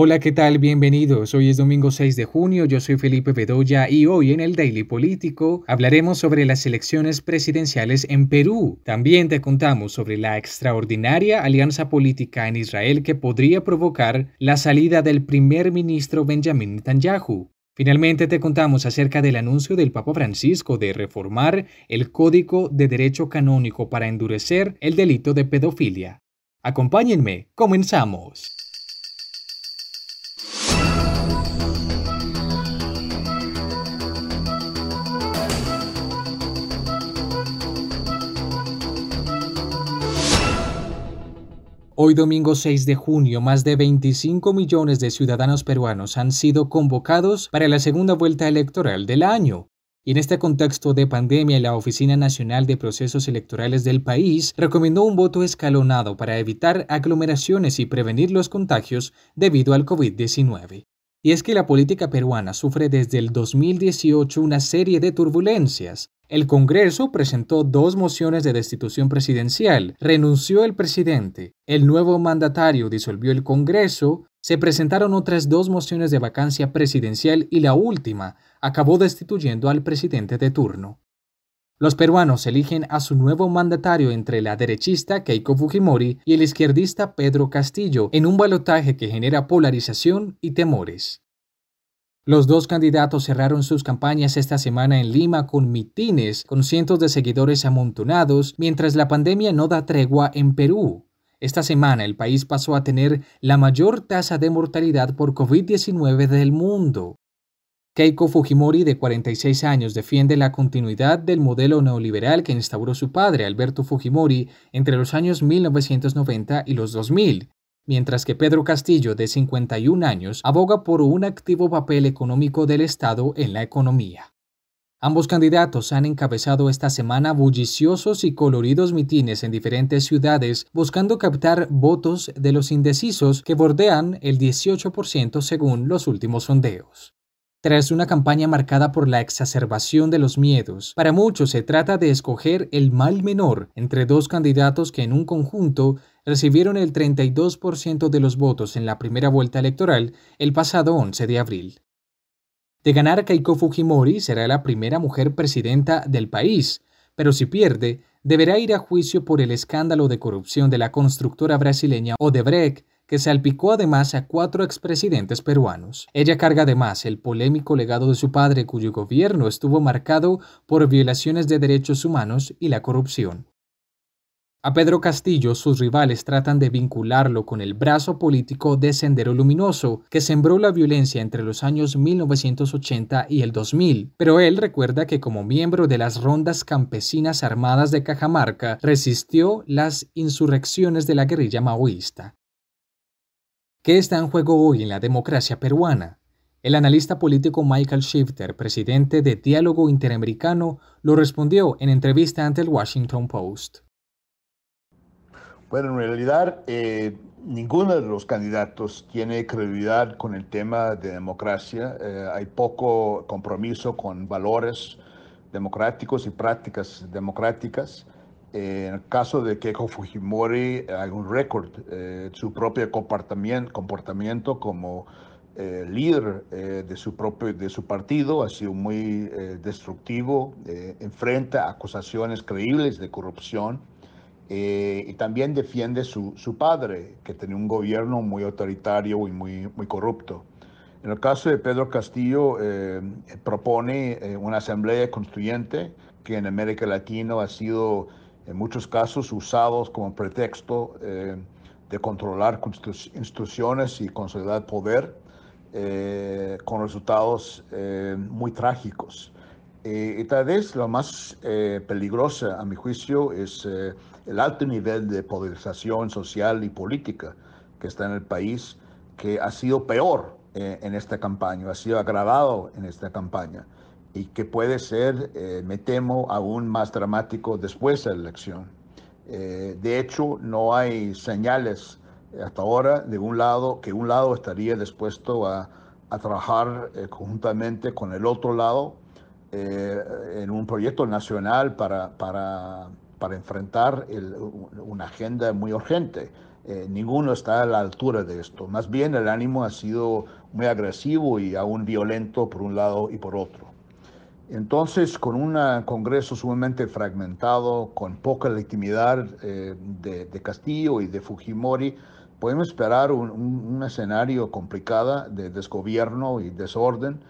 Hola, ¿qué tal? Bienvenidos. Hoy es domingo 6 de junio, yo soy Felipe Bedoya y hoy en el Daily Político hablaremos sobre las elecciones presidenciales en Perú. También te contamos sobre la extraordinaria alianza política en Israel que podría provocar la salida del primer ministro Benjamin Netanyahu. Finalmente te contamos acerca del anuncio del Papa Francisco de reformar el Código de Derecho Canónico para endurecer el delito de pedofilia. Acompáñenme, comenzamos. Hoy domingo 6 de junio, más de 25 millones de ciudadanos peruanos han sido convocados para la segunda vuelta electoral del año. Y en este contexto de pandemia, la Oficina Nacional de Procesos Electorales del país recomendó un voto escalonado para evitar aglomeraciones y prevenir los contagios debido al COVID-19. Y es que la política peruana sufre desde el 2018 una serie de turbulencias. El Congreso presentó dos mociones de destitución presidencial, renunció el presidente, el nuevo mandatario disolvió el Congreso, se presentaron otras dos mociones de vacancia presidencial y la última acabó destituyendo al presidente de turno. Los peruanos eligen a su nuevo mandatario entre la derechista Keiko Fujimori y el izquierdista Pedro Castillo en un balotaje que genera polarización y temores. Los dos candidatos cerraron sus campañas esta semana en Lima con mitines con cientos de seguidores amontonados mientras la pandemia no da tregua en Perú. Esta semana el país pasó a tener la mayor tasa de mortalidad por COVID-19 del mundo. Keiko Fujimori, de 46 años, defiende la continuidad del modelo neoliberal que instauró su padre, Alberto Fujimori, entre los años 1990 y los 2000, mientras que Pedro Castillo, de 51 años, aboga por un activo papel económico del Estado en la economía. Ambos candidatos han encabezado esta semana bulliciosos y coloridos mitines en diferentes ciudades buscando captar votos de los indecisos que bordean el 18% según los últimos sondeos. Tras una campaña marcada por la exacerbación de los miedos, para muchos se trata de escoger el mal menor entre dos candidatos que en un conjunto recibieron el 32% de los votos en la primera vuelta electoral el pasado 11 de abril. De ganar Keiko Fujimori será la primera mujer presidenta del país, pero si pierde, deberá ir a juicio por el escándalo de corrupción de la constructora brasileña Odebrecht que salpicó además a cuatro expresidentes peruanos. Ella carga además el polémico legado de su padre cuyo gobierno estuvo marcado por violaciones de derechos humanos y la corrupción. A Pedro Castillo sus rivales tratan de vincularlo con el brazo político de Sendero Luminoso, que sembró la violencia entre los años 1980 y el 2000, pero él recuerda que como miembro de las rondas campesinas armadas de Cajamarca resistió las insurrecciones de la guerrilla maoísta. ¿Qué está en juego hoy en la democracia peruana? El analista político Michael Shifter, presidente de Diálogo Interamericano, lo respondió en entrevista ante el Washington Post. Bueno, en realidad eh, ninguno de los candidatos tiene credibilidad con el tema de democracia. Eh, hay poco compromiso con valores democráticos y prácticas democráticas. Eh, en el caso de Keiko Fujimori hay un récord, eh, su propio comportamiento, comportamiento como líder de, su propio, de su partido ha sido muy destructivo, enfrenta acusaciones creíbles de corrupción y también defiende su, su, padre, que tenía un gobierno muy autoritario y muy, muy corrupto. En el caso de Pedro Castillo, propone una asamblea constituyente que en América Latina ha sido en muchos casos usados como pretexto eh, de controlar instituciones y consolidar poder, eh, con resultados eh, muy trágicos. y tal vez lo más peligrosa, a mi juicio, es el alto nivel de polarización social y política que está en el país, que ha sido peor en esta campaña, ha sido agravado en esta campaña y que puede ser, eh, me temo, aún más dramático después de la elección. Eh, de hecho, no hay señales hasta ahora de un lado que un lado estaría dispuesto a, a trabajar eh, conjuntamente con el otro lado en un proyecto nacional para, para, para enfrentar una agenda muy urgente Eh, ninguno está a la altura de esto. Más bien el ánimo ha sido muy agresivo y aún violento por un lado y por otro. Entonces, con un Congreso sumamente fragmentado, con poca legitimidad eh, de, Castillo y de Fujimori, podemos esperar un, escenario complicado de desgobierno y desorden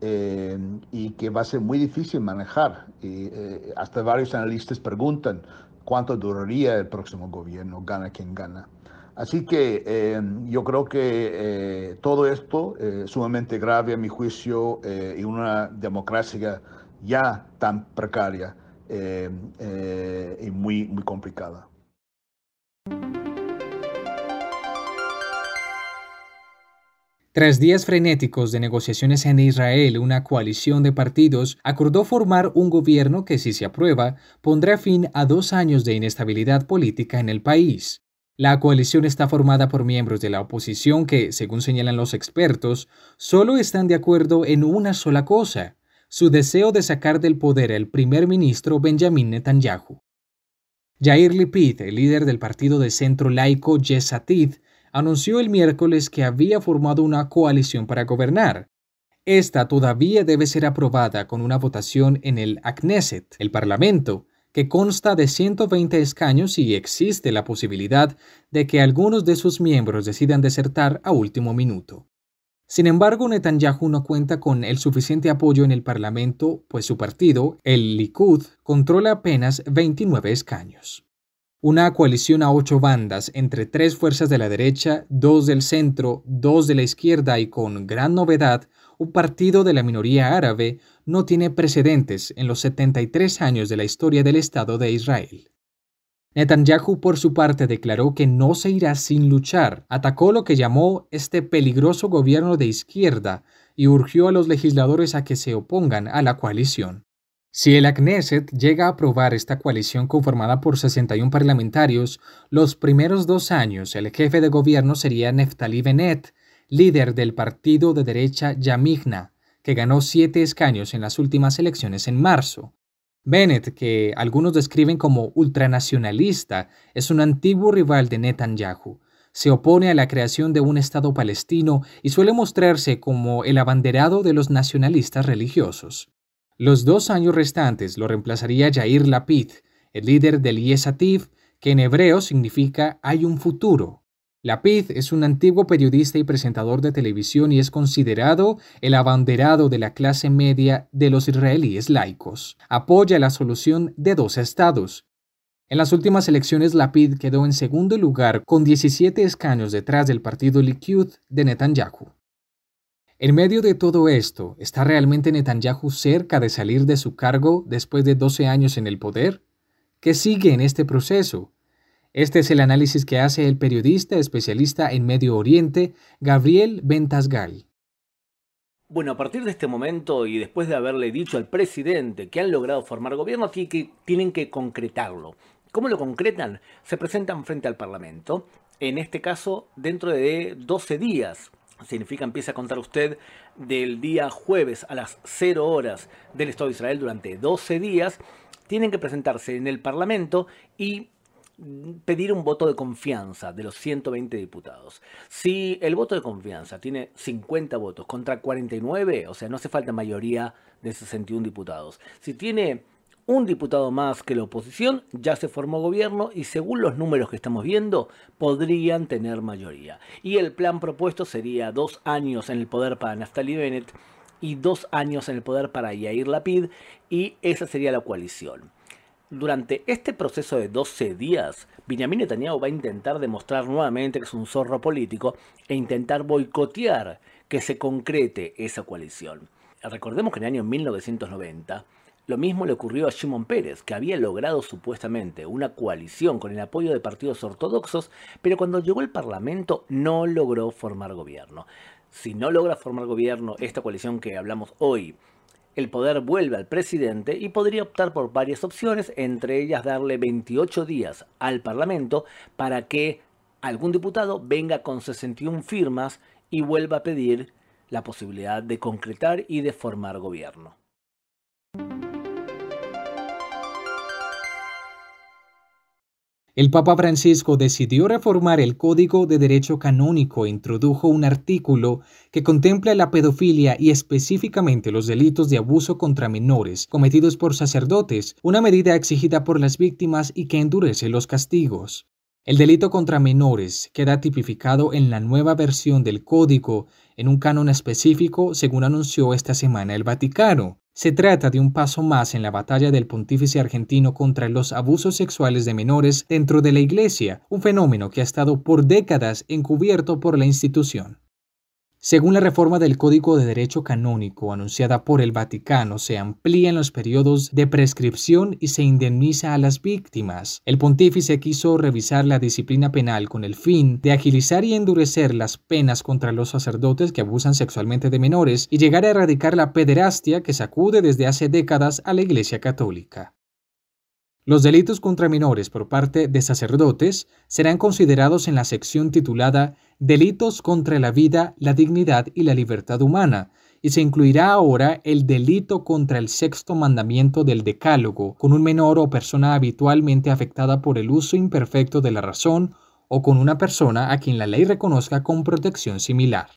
eh, y que va a ser muy difícil manejar. Y, hasta varios analistas preguntan cuánto duraría el próximo gobierno, gana quien gana. Así que eh, yo creo que eh, todo esto es eh, sumamente grave a mi juicio y una democracia ya tan precaria y muy, muy complicada. Tras días frenéticos de negociaciones en Israel, una coalición de partidos acordó formar un gobierno que, si se aprueba, pondrá fin a dos años de inestabilidad política en el país. La coalición está formada por miembros de la oposición que, según señalan los expertos, solo están de acuerdo en una sola cosa, su deseo de sacar del poder al primer ministro Benjamin Netanyahu. Yair Lipid, el líder del partido de centro laico Yesatid, anunció el miércoles que había formado una coalición para gobernar. Esta todavía debe ser aprobada con una votación en el Knesset, el Parlamento, que consta de 120 escaños y existe la posibilidad de que algunos de sus miembros decidan desertar a último minuto. Sin embargo, Netanyahu no cuenta con el suficiente apoyo en el Parlamento, pues su partido, el Likud, controla apenas 29 escaños. Una coalición a ocho bandas entre tres fuerzas de la derecha, dos del centro, dos de la izquierda y con gran novedad, un partido de la minoría árabe, no tiene precedentes en los 73 años de la historia del Estado de Israel. Netanyahu por su parte declaró que no se irá sin luchar, atacó lo que llamó este peligroso gobierno de izquierda y urgió a los legisladores a que se opongan a la coalición. Si el Knesset llega a aprobar esta coalición conformada por 61 parlamentarios, los primeros dos años el jefe de gobierno sería Neftali Bennett, líder del partido de derecha Yamigna, que ganó siete escaños en las últimas elecciones en marzo. Bennett, que algunos describen como ultranacionalista, es un antiguo rival de Netanyahu. Se opone a la creación de un Estado palestino y suele mostrarse como el abanderado de los nacionalistas religiosos. Los dos años restantes lo reemplazaría Yair Lapid, el líder del Yesativ, que en hebreo significa hay un futuro. Lapid es un antiguo periodista y presentador de televisión y es considerado el abanderado de la clase media de los israelíes laicos. Apoya la solución de dos estados. En las últimas elecciones, Lapid quedó en segundo lugar con 17 escaños detrás del partido Likud de Netanyahu. En medio de todo esto, ¿está realmente Netanyahu cerca de salir de su cargo después de 12 años en el poder? ¿Qué sigue en este proceso? Este es el análisis que hace el periodista especialista en Medio Oriente, Gabriel Ventasgal. Bueno, a partir de este momento y después de haberle dicho al presidente que han logrado formar gobierno, tienen que concretarlo. ¿Cómo lo concretan? Se presentan frente al Parlamento, en este caso dentro de 12 días. Significa, empieza a contar usted del día jueves a las 0 horas del Estado de Israel durante 12 días. Tienen que presentarse en el Parlamento y pedir un voto de confianza de los 120 diputados. Si el voto de confianza tiene 50 votos contra 49, o sea, no hace falta mayoría de 61 diputados. Si tiene un diputado más que la oposición, ya se formó gobierno y según los números que estamos viendo, podrían tener mayoría. Y el plan propuesto sería dos años en el poder para Naftali Bennett y dos años en el poder para Yair Lapid y esa sería la coalición. Durante este proceso de 12 días, Benjamin Netanyahu va a intentar demostrar nuevamente que es un zorro político e intentar boicotear que se concrete esa coalición. Recordemos que en el año 1990 lo mismo le ocurrió a Shimon Pérez, que había logrado supuestamente una coalición con el apoyo de partidos ortodoxos, pero cuando llegó al Parlamento no logró formar gobierno. Si no logra formar gobierno esta coalición que hablamos hoy, el poder vuelve al presidente y podría optar por varias opciones, entre ellas darle 28 días al Parlamento para que algún diputado venga con 61 firmas y vuelva a pedir la posibilidad de concretar y de formar gobierno. El Papa Francisco decidió reformar el Código de Derecho Canónico e introdujo un artículo que contempla la pedofilia y específicamente los delitos de abuso contra menores cometidos por sacerdotes, una medida exigida por las víctimas y que endurece los castigos. El delito contra menores queda tipificado en la nueva versión del código en un canon específico, según anunció esta semana el Vaticano. Se trata de un paso más en la batalla del pontífice argentino contra los abusos sexuales de menores dentro de la Iglesia, un fenómeno que ha estado por décadas encubierto por la institución. Según la reforma del Código de Derecho Canónico anunciada por el Vaticano, se amplían los periodos de prescripción y se indemniza a las víctimas. El pontífice quiso revisar la disciplina penal con el fin de agilizar y endurecer las penas contra los sacerdotes que abusan sexualmente de menores y llegar a erradicar la pederastia que sacude desde hace décadas a la Iglesia Católica. Los delitos contra menores por parte de sacerdotes serán considerados en la sección titulada Delitos contra la vida, la dignidad y la libertad humana, y se incluirá ahora el delito contra el sexto mandamiento del Decálogo con un menor o persona habitualmente afectada por el uso imperfecto de la razón o con una persona a quien la ley reconozca con protección similar.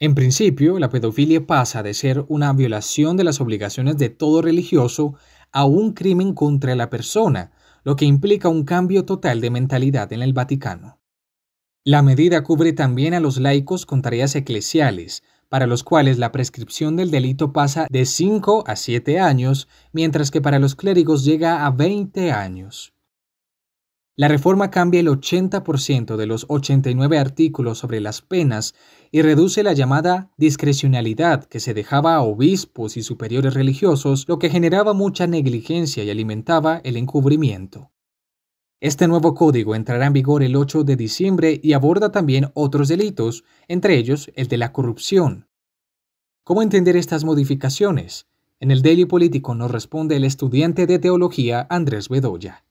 En principio, la pedofilia pasa de ser una violación de las obligaciones de todo religioso a un crimen contra la persona, lo que implica un cambio total de mentalidad en el Vaticano. La medida cubre también a los laicos con tareas eclesiales, para los cuales la prescripción del delito pasa de 5 a 7 años, mientras que para los clérigos llega a 20 años. La reforma cambia el 80% de los 89 artículos sobre las penas y reduce la llamada discrecionalidad que se dejaba a obispos y superiores religiosos, lo que generaba mucha negligencia y alimentaba el encubrimiento. Este nuevo código entrará en vigor el 8 de diciembre y aborda también otros delitos, entre ellos el de la corrupción. ¿Cómo entender estas modificaciones? En el Daily Político nos responde el estudiante de teología Andrés Bedoya.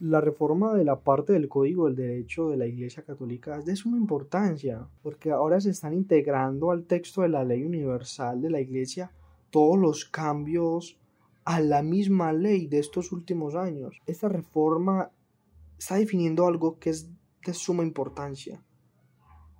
La reforma de la parte del Código del Derecho de la Iglesia Católica es de suma importancia, porque ahora se están integrando al texto de la ley universal de la Iglesia todos los cambios a la misma ley de estos últimos años. Esta reforma está definiendo algo que es de suma importancia,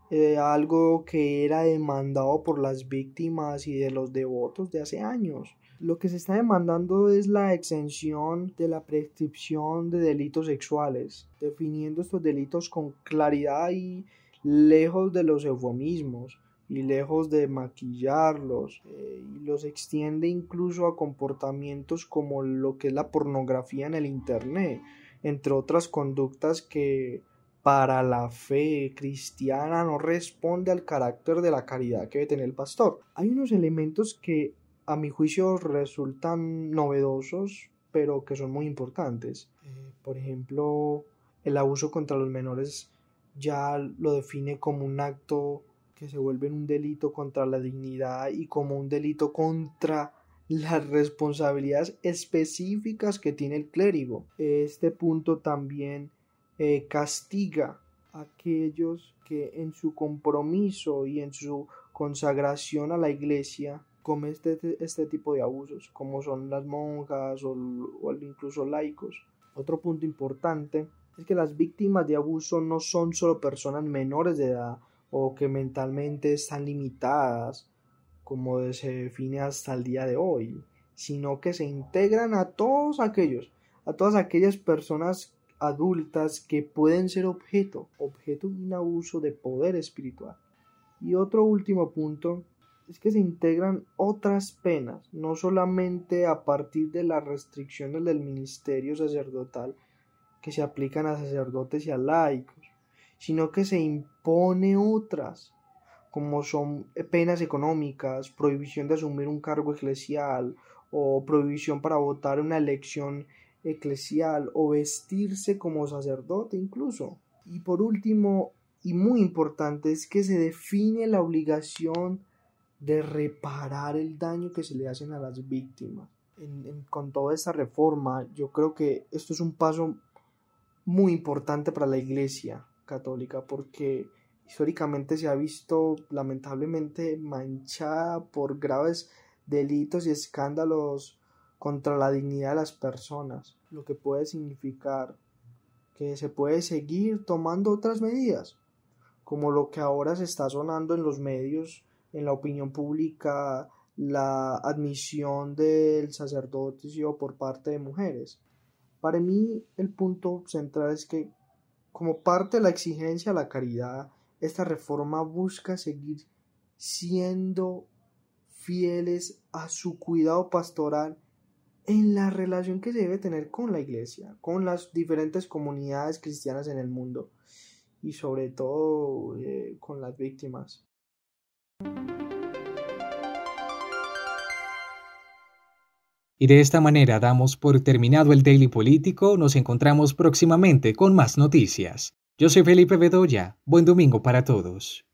eh, algo que era demandado por las víctimas y de los devotos de hace años. Lo que se está demandando es la exención de la prescripción de delitos sexuales, definiendo estos delitos con claridad y lejos de los eufemismos y lejos de maquillarlos eh, y los extiende incluso a comportamientos como lo que es la pornografía en el internet entre otras conductas que para la fe cristiana no responde al carácter de la caridad que debe tener el pastor. Hay unos elementos que a mi juicio resultan novedosos, pero que son muy importantes. Eh, por ejemplo, el abuso contra los menores ya lo define como un acto que se vuelve un delito contra la dignidad y como un delito contra las responsabilidades específicas que tiene el clérigo. Este punto también eh, castiga a aquellos que en su compromiso y en su consagración a la iglesia come este, este tipo de abusos, como son las monjas o, o incluso laicos. Otro punto importante es que las víctimas de abuso no son solo personas menores de edad o que mentalmente están limitadas, como se define hasta el día de hoy, sino que se integran a todos aquellos, a todas aquellas personas adultas que pueden ser objeto, objeto de un abuso de poder espiritual. Y otro último punto es que se integran otras penas, no solamente a partir de las restricciones del ministerio sacerdotal que se aplican a sacerdotes y a laicos, sino que se impone otras, como son penas económicas, prohibición de asumir un cargo eclesial o prohibición para votar una elección eclesial o vestirse como sacerdote incluso. Y por último, y muy importante, es que se define la obligación de reparar el daño que se le hacen a las víctimas. con toda esta reforma, yo creo que esto es un paso muy importante para la Iglesia católica porque históricamente se ha visto lamentablemente manchada por graves delitos y escándalos contra la dignidad de las personas, lo que puede significar que se puede seguir tomando otras medidas, como lo que ahora se está sonando en los medios, en la opinión pública, la admisión del sacerdocio por parte de mujeres. Para mí el punto central es que como parte de la exigencia a la caridad, esta reforma busca seguir siendo fieles a su cuidado pastoral en la relación que se debe tener con la iglesia, con las diferentes comunidades cristianas en el mundo y sobre todo eh, con las víctimas. Y de esta manera damos por terminado el Daily Político. Nos encontramos próximamente con más noticias. Yo soy Felipe Bedoya. Buen domingo para todos.